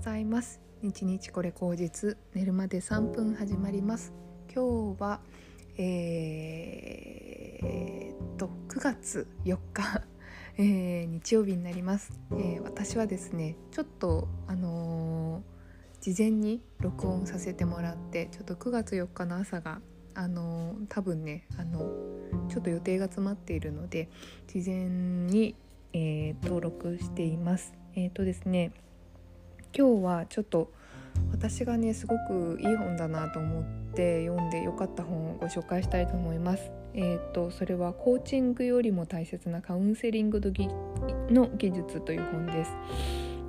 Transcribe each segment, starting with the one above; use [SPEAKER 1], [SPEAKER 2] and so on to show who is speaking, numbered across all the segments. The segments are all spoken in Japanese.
[SPEAKER 1] ざいます。日日これ口実寝るまで3分始まります。今日はえー、っと9月4日、えー、日曜日になります、えー、私はですねちょっとあの事前に録音させてもらってちょっと9月4日の朝があの多分ねあのちょっと予定が詰まっているので事前に、え登録しています。えっ、とですね今日はちょっと私がねすごくいい本だなと思って読んでよかった本をご紹介したいと思います。えーと、それはコーチングよりも大切なカウンセリングの技術という本です。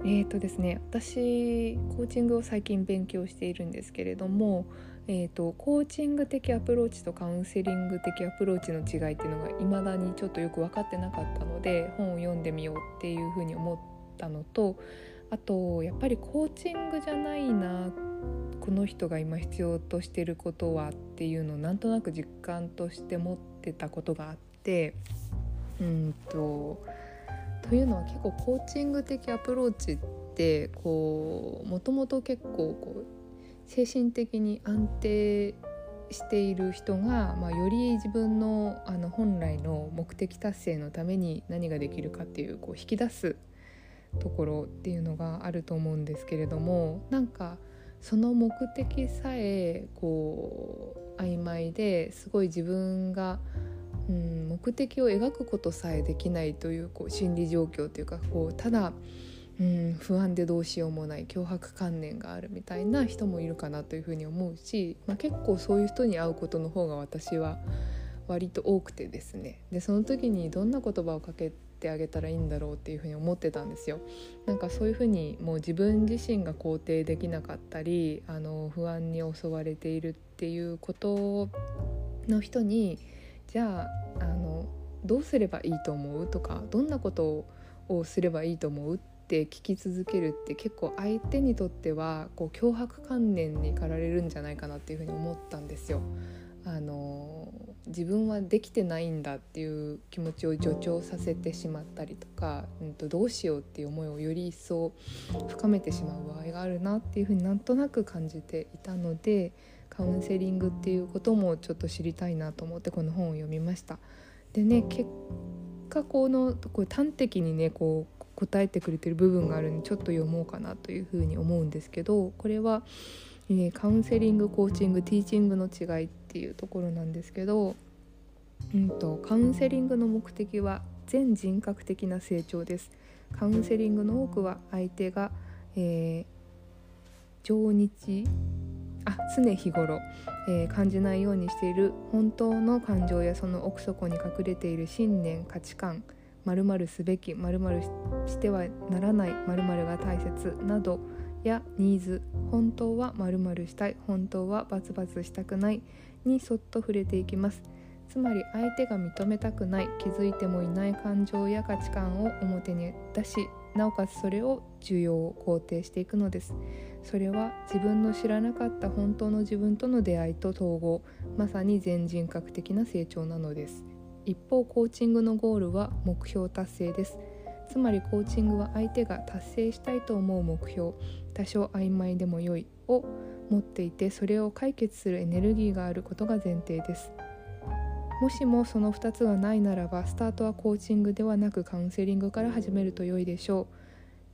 [SPEAKER 1] えーとですね、私コーチングを最近勉強しているんですけれども、えーと、コーチング的アプローチとカウンセリング的アプローチの違いっていうのが未だにちょっとよく分かってなかったので本を読んでみようっていうふうに思ったのとあとやっぱりコーチングじゃないなこの人が今必要としてることはっていうのをなんとなく実感として持ってたことがあってうんとというのは結構コーチング的アプローチってこうもともと結構こう精神的に安定している人が、まあ、より自分のあの本来の目的達成のために何ができるかっていうこう引き出すところっていうのがあると思うんですけれどもなんかその目的さえこう曖昧ですごい自分が、うん、目的を描くことさえできないというこう心理状況というかこうただ、うん、不安でどうしようもない脅迫観念があるみたいな人もいるかなというふうに思うし、まあ、結構そういう人に会うことの方が私は割と多くてですね。でその時にどんな言葉をかけててあげたらいいんだろうっていうふに思ってたんですよ。なんかそういうふうにもう自分自身が肯定できなかったりあの不安に襲われているっていうことの人にじゃああのどうすればいいと思うとかどんなことをすればいいと思うって聞き続けるって結構相手にとってはこう脅迫観念に駆られるんじゃないかなっていうふうに思ったんですよ。あの自分はできてないんだっていう気持ちを助長させてしまったりとか、うん、とどうしようっていう思いをより一層深めてしまう場合があるなっていうふうになんとなく感じていたのでカウンセリングっていうこともちょっと知りたいなと思ってこの本を読みました。でね結果このこう端的にねこう答えてくれてる部分があるんでちょっと読もうかなというふうに思うんですけどこれはえー、カウンセリングコーチングティーチングの違いっていうところなんですけど、うんと、カウンセリングの目的は全人格的な成長です。カウンセリングの多くは相手が、えー、情日あ常日頃、えー、感じないようにしている本当の感情やその奥底に隠れている信念価値観〇〇すべき〇〇してはならない〇〇が大切などやニーズ。本当は〇〇したい。本当はバツバツしたくない。にそっと触れていきます。つまり相手が認めたくない。気づいてもいない感情や価値観を表に出しなおかつそれを需要を肯定していくのです。それは自分の知らなかった本当の自分との出会いと統合。まさに全人格的な成長なのです。一方コーチングのゴールは目標達成です。つまりコーチングは相手が達成したいと思う目標多少曖昧でも良いを持っていてそれを解決するエネルギーがあることが前提です。もしもその2つがないならばスタートはコーチングではなくカウンセリングから始めると良いでしょう。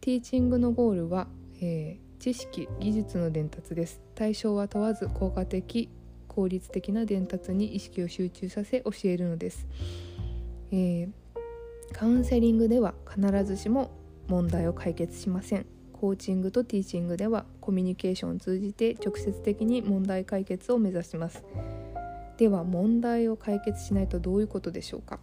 [SPEAKER 1] ティーチングのゴールは、えー、知識技術の伝達です。対象は問わず効果的効率的な伝達に意識を集中させ教えるのです、えーカウンセリングでは必ずしも問題を解決しません。コーチングとティーチングではコミュニケーションを通じて直接的に問題解決を目指します。では問題を解決しないとどういうことでしょうか。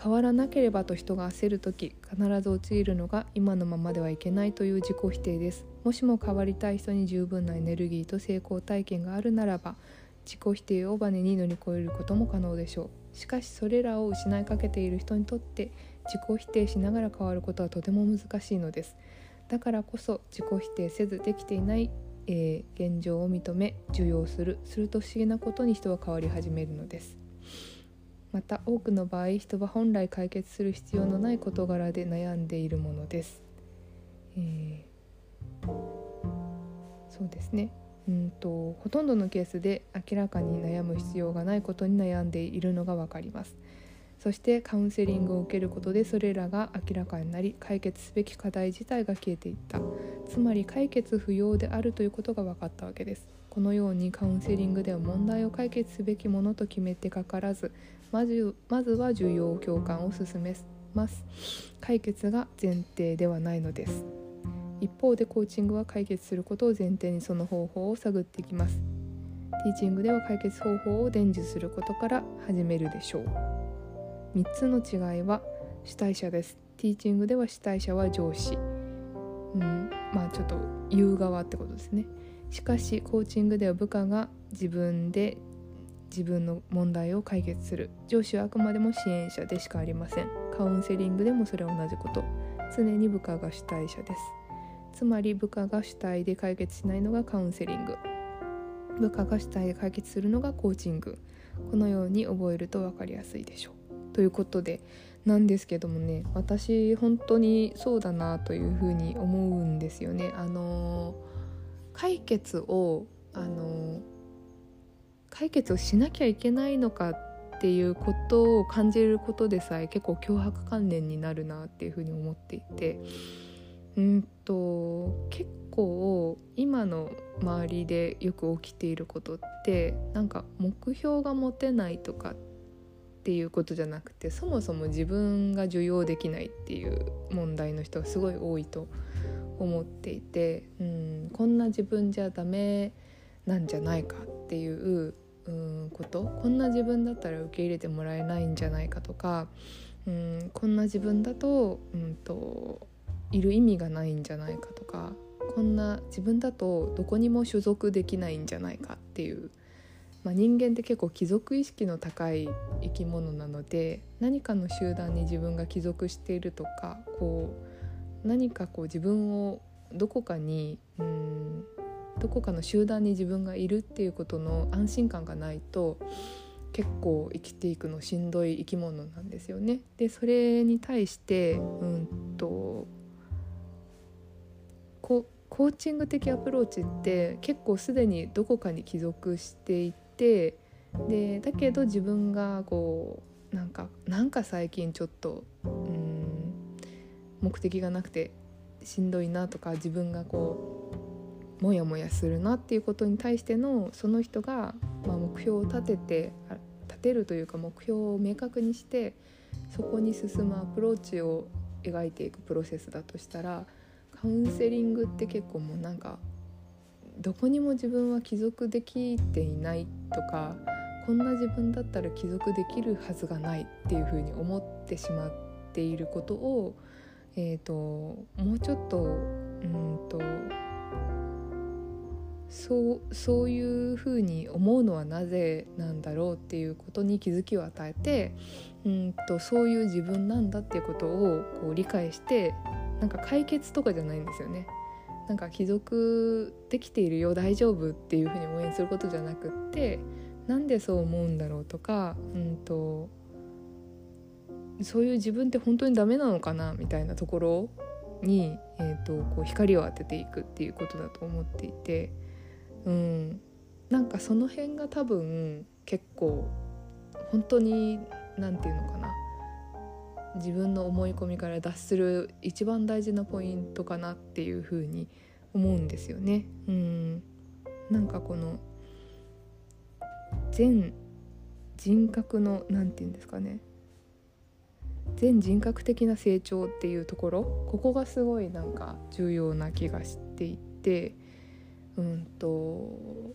[SPEAKER 1] 変わらなければと人が焦る時必ず陥るのが今のままではいけないという自己否定です。もしも変わりたい人に十分なエネルギーと成功体験があるならば自己否定をバネに乗り越えることも可能でしょう。しかしそれらを失いかけている人にとって自己否定しながら変わることはとても難しいのです。だからこそ自己否定せずできていない、えー、現状を認め受容するすると不思議なことに人は変わり始めるのです。また多くの場合人は本来解決する必要のない事柄で悩んでいるものです、えーそうですね。うんとほとんどのケースで明らかに悩む必要がないことに悩んでいるのが分かります。そしてカウンセリングを受けることでそれらが明らかになり解決すべき課題自体が消えていった。つまり解決不要であるということが分かったわけです。このようにカウンセリングでは問題を解決すべきものと決めてかからずまずまずは重要共感を進めます。解決が前提ではないのです。一方でコーチングは解決することを前提にその方法を探っていきます。ティーチングでは解決方法を伝授することから始めるでしょう。3つの違いは主体者です。ティーチングでは主体者は上司。うんまあちょっと言う側ってことですね。しかしコーチングでは部下が自分で自分の問題を解決する。上司はあくまでも支援者でしかありません。カウンセリングでもそれは同じこと。常に部下が主体者です。つまり部下が主体で解決しないのがカウンセリング。部下が主体で解決するのがコーチング。このように覚えると分かりやすいでしょう。ということでなんですけどもね私本当にそうだなというふうに思うんですよね。あの解決をあの解決をしなきゃいけないのかっていうことを感じることでさえ結構脅迫観念になるなっていうふうに思っていて。うんと結構今の周りでよく起きていることってなんか目標が持てないとかっていうことじゃなくてそもそも自分が受容できないっていう問題の人がすごい多いと思っていて、うん、こんな自分じゃダメなんじゃないかっていううんこと？こんな自分だったら受け入れてもらえないんじゃないかとか、うん、こんな自分だと,、うんといる意味がないんじゃないかとかこんな自分だとどこにも所属できないんじゃないかっていう、まあ、人間って結構貴族意識の高い生き物なので何かの集団に自分が帰属しているとかこう何かこう自分をどこかにうんどこかの集団に自分がいるっていうことの安心感がないと結構生きていくのしんどい生き物なんですよね。でそれに対してうんとコーチング的アプローチって結構すでにどこかに帰属していてでだけど自分がこうなんかなんか最近ちょっとうん目的がなくてしんどいなとか自分がこうモヤモヤするなっていうことに対してのその人が、まあ、目標を立てて立てるというか目標を明確にしてそこに進むアプローチを描いていくプロセスだとしたらカウンセリングって結構もうなんかどこにも自分は帰属できていないとかこんな自分だったら帰属できるはずがないっていうふうに思ってしまっていることを、えーと、もうちょっとうんとそうそういうふうに思うのはなぜなんだろうっていうことに気づきを与えてうんとそういう自分なんだっていうことをこう理解してなんか解決とかじゃないんですよね。なんか帰属できているよ大丈夫っていうふうに応援することじゃなくってなんでそう思うんだろうとか、うんと、そういう自分って本当にダメなのかなみたいなところに、えーと、こう光を当てていくっていうことだと思っていて、うん、なんかその辺が多分結構本当に何て言うのかな自分の思い込みから脱する一番大事なポイントかなっていうふうに思うんですよね。うん。なんかこの全人格の何て言うんですかね。全人格的な成長っていうところ。ここがすごいなんか重要な気がしていて。うんと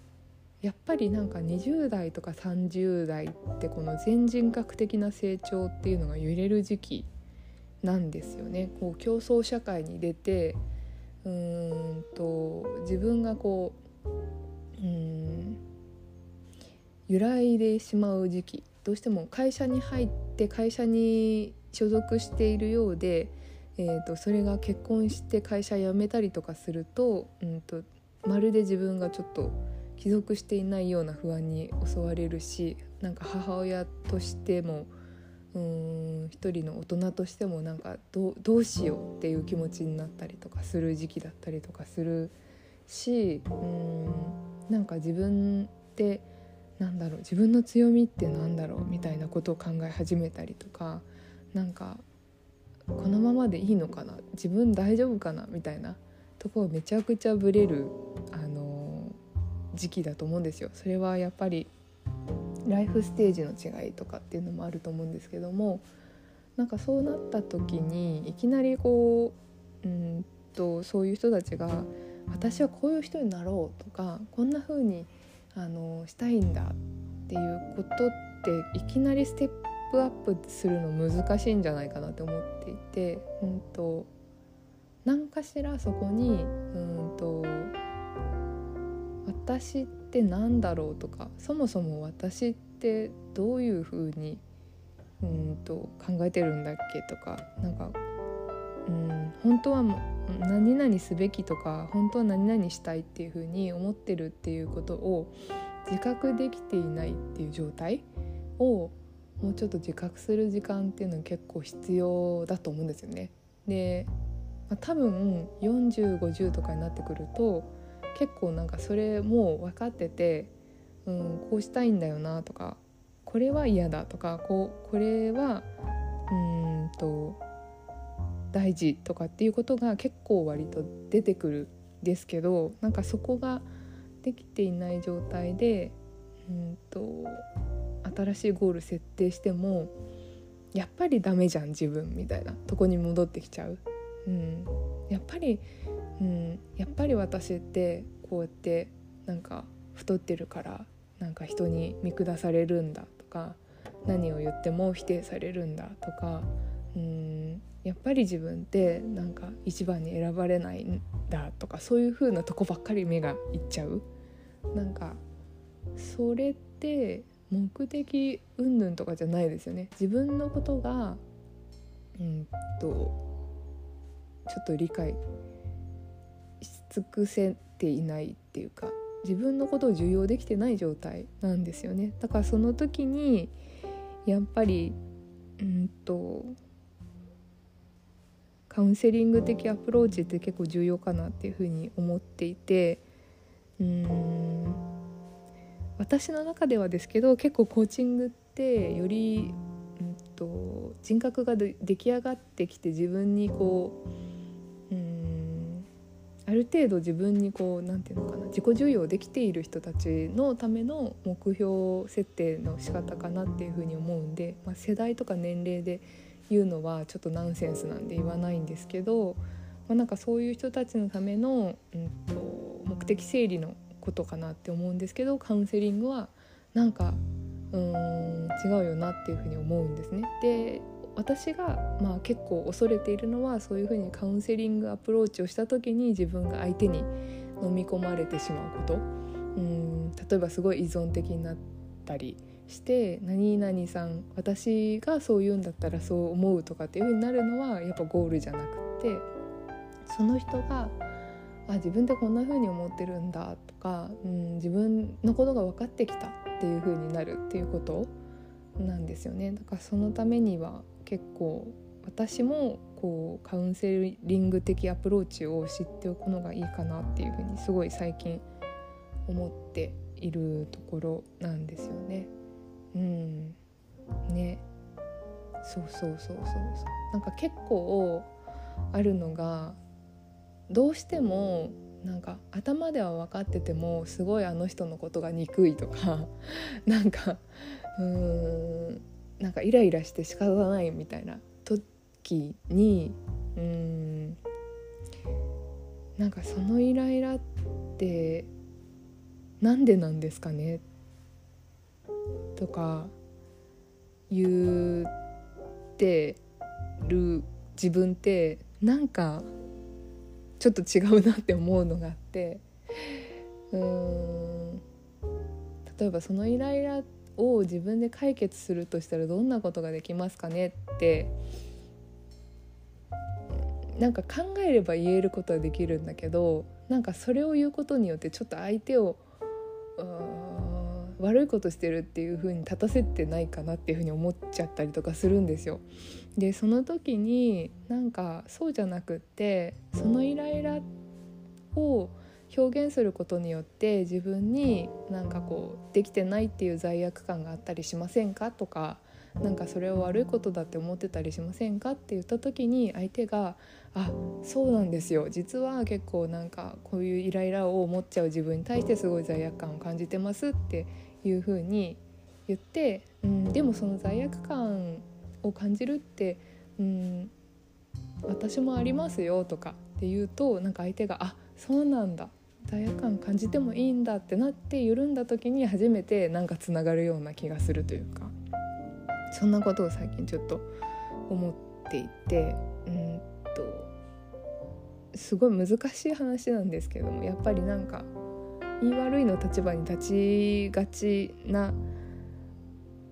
[SPEAKER 1] やっぱりなんか20代とか30代ってこの全人格的な成長っていうのが揺れる時期なんですよね。こう競争社会に出てうーんと自分がこううん揺らいでしまう時期どうしても会社に入って会社に所属しているようで、えーと、それが結婚して会社辞めたりとかすると,、うんとまるで自分がちょっと帰属していないような不安に襲われるしなんか母親としてもうん一人の大人としてもなんかどどうしようっていう気持ちになったりとかする時期だったりとかするしうんなんか自分ってなんだろう自分の強みってなんだろうみたいなことを考え始めたりとかなんかこのままでいいのかな自分大丈夫かなみたいなところめちゃくちゃブレる、時期だと思うんですよ。それはやっぱりライフステージの違いとかっていうのもあると思うんですけどもなんかそうなった時にいきなりこううんとそういう人たちが「私はこういう人になろう」とか「こんな風にあのしたいんだ」っていうことっていきなりステップアップするの難しいんじゃないかなって思っていて、うんと、何かしらそこにうんと私って何だろうとかそもそも私ってどういうふうにうんと考えてるんだっけとかなんかうん本当は何々すべきとか本当は何々したいっていうふうに思ってるっていうことを自覚できていないっていう状態をもうちょっと自覚する時間っていうのは結構必要だと思うんですよね。で、まあ、多分4050とかになってくると結構なんかそれも分かってて、うん、こうしたいんだよなとかこれは嫌だとかこうこれはうんと大事とかっていうことが結構割と出てくるんですけどなんかそこができていない状態でうんと新しいゴール設定してもやっぱりダメじゃん自分みたいなとこに戻ってきちゃう。うん、やっぱり、うん、やっぱり私ってこうやってなんか太ってるからなんか人に見下されるんだとか何を言っても否定されるんだとかうん。やっぱり自分ってなんか一番に選ばれないんだとかそういう風なとこばっかり目がいっちゃう。なんかそれって目的云々とかじゃないですよね。自分のことがうんとちょっと理解尽くせていないっていうか自分のことを重要できてない状態なんですよね。だからその時にやっぱりうんとカウンセリング的アプローチって結構重要かなっていうふうに思っていてうん私の中ではですけど結構コーチングってより、うんと、人格が出来上がってきて自分にこううんある程度自分にこう何て言うのかな自己重要できている人たちのための目標設定の仕方かなっていうふうに思うんで、まあ、世代とか年齢で言うのはちょっとナンセンスなんで言わないんですけど、まあ、なんかそういう人たちのための、うんと目的整理のことかなって思うんですけどカウンセリングはなんかうーん違うよなっていうふうに思うんですね。で私がまあ結構恐れているのはそういうふうにカウンセリングアプローチをした時に自分が相手に飲み込まれてしまうこと。うん例えばすごい依存的になったりして「何々さん私がそう言うんだったらそう思う」とかっていうふうになるのはやっぱゴールじゃなくてその人があ自分ってこんな風に思ってるんだとか、うん、自分のことが分かってきたっていう風になるっていうことなんですよね。だからそのためには結構私もこうカウンセリング的アプローチを知っておくのがいいかなっていう風にすごい最近思っているところなんですよね。うん。ね。そうそうそうそう。そうなんか結構あるのがどうしてもなんか頭では分かっててもすごいあの人のことが憎いとか。なんかうーん。なんかイライラして仕方ないみたいな時にうんなんかそのイライラってなんでなんですかねとか言ってる自分ってなんかちょっと違うなって思うのがあってうーん例えばそのイライラってを自分で解決するとしたらどんなことができますかねってなんか考えれば言えることはできるんだけどなんかそれを言うことによってちょっと相手を悪いことしてるっていう風に立たせてないかなっていう風に思っちゃったりとかするんですよ。でその時になんかそうじゃなくってそのイライラを表現することによって自分になんかこうできてないっていう罪悪感があったりしませんかとかなんかそれを悪いことだって思ってたりしませんかって言った時に相手が「あそうなんですよ。実は結構なんかこういうイライラを持っちゃう自分に対してすごい罪悪感を感じてます」っていうふうに言って、うん、でもその罪悪感を感じるって、うん、私もありますよとかって言うとなんか相手が「あそうなんだ。罪悪感感じてもいいんだ」ってなって緩んだ時に初めてなんかつながるような気がするというか。そんなことを最近ちょっと思っていてうんとすごい難しい話なんですけどもやっぱりなんか言い悪いの立場に立ちがちな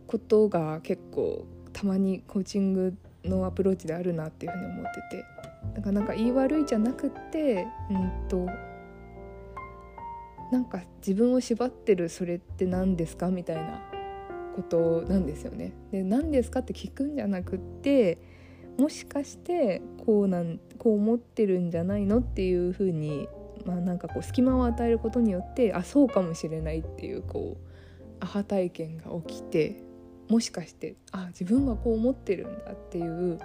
[SPEAKER 1] ことが結構たまにコーチングのアプローチであるなっていうふうに思っててなかなか言い悪いじゃなくてうんとなんか自分を縛ってるそれって何ですかみたいなことなんですよね。で何ですかって聞くんじゃなくってもしかしてこうなんこう思ってるんじゃないのっていうふうにまあなんかこう隙間を与えることによってあそうかもしれないっていうこうアハ体験が起きてもしかしてあ自分はこう思ってるんだっていう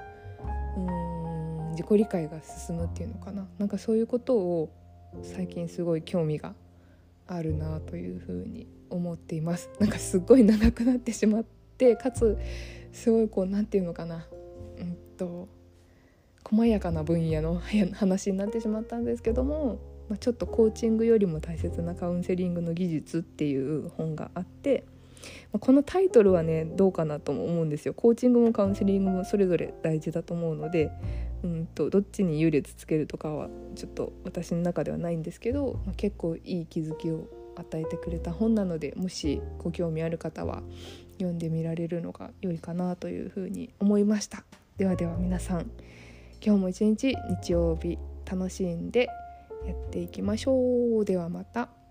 [SPEAKER 1] うん自己理解が進むっていうのかななんかそういうことを最近すごい興味があるなというふうに思っています。なんかすっごい長くなってしまってかつすごいこう何て言うのかな。うんと細やかな分野の話になってしまったんですけども、まあ、ちょっとコーチングよりも大切なカウンセリングの技術っていう本があって、このタイトルはねどうかなとも思うんですよ。コーチングもカウンセリングもそれぞれ大事だと思うのでうんとどっちに優劣つけるとかはちょっと私の中ではないんですけど、ま、結構いい気づきを与えてくれた本なのでもしご興味ある方は読んでみられるのが良いかなというふうに思いました。ではでは皆さん今日も一日日曜日楽しんでやっていきましょう。ではまた。